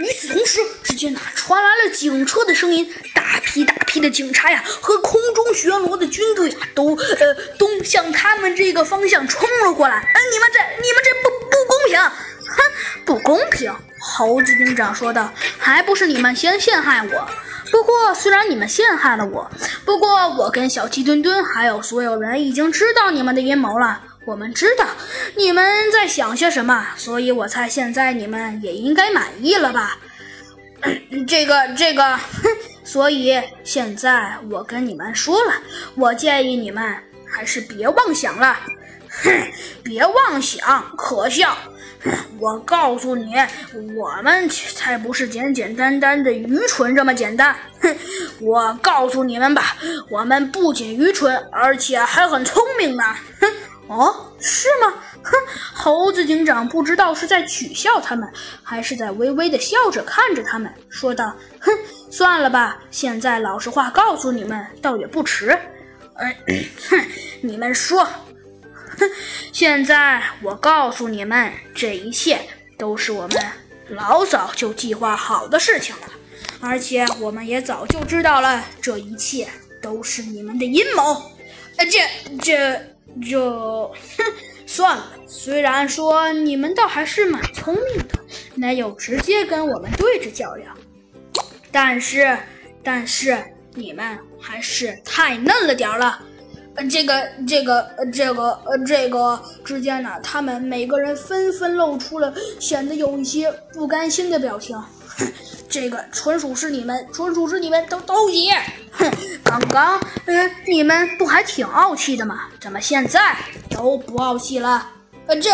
与此同时，只见呐传来了警车的声音，大批大批的警察呀和空中巡逻的军队啊都呃都向他们这个方向冲了过来。哎，你们这你们这不不公平！哼，不公平！猴子警长说道：“还不是你们先陷害我。不过虽然你们陷害了我，不过我跟小鸡墩墩还有所有人已经知道你们的阴谋了。”我们知道你们在想些什么，所以我猜现在你们也应该满意了吧？这个，这个，哼！所以现在我跟你们说了，我建议你们还是别妄想了。哼，别妄想，可笑！我告诉你，我们才不是简简单单的愚蠢这么简单。哼，我告诉你们吧，我们不仅愚蠢，而且还很聪明呢。哼。哦，是吗？哼，猴子警长不知道是在取笑他们，还是在微微的笑着看着他们，说道：“哼，算了吧，现在老实话告诉你们，倒也不迟。哎，哼，你们说，哼，现在我告诉你们，这一切都是我们老早就计划好的事情了，而且我们也早就知道了，这一切都是你们的阴谋。呃，这这。”就哼，算了。虽然说你们倒还是蛮聪明的，没有直接跟我们对着较量，但是，但是你们还是太嫩了点儿了。呃，这个，这个，呃，这个，呃，这个之间呢，他们每个人纷纷露出了显得有一些不甘心的表情。这个纯属是你们，纯属是你们都都急。刚刚，嗯，你们不还挺傲气的吗？怎么现在都不傲气了？呃，这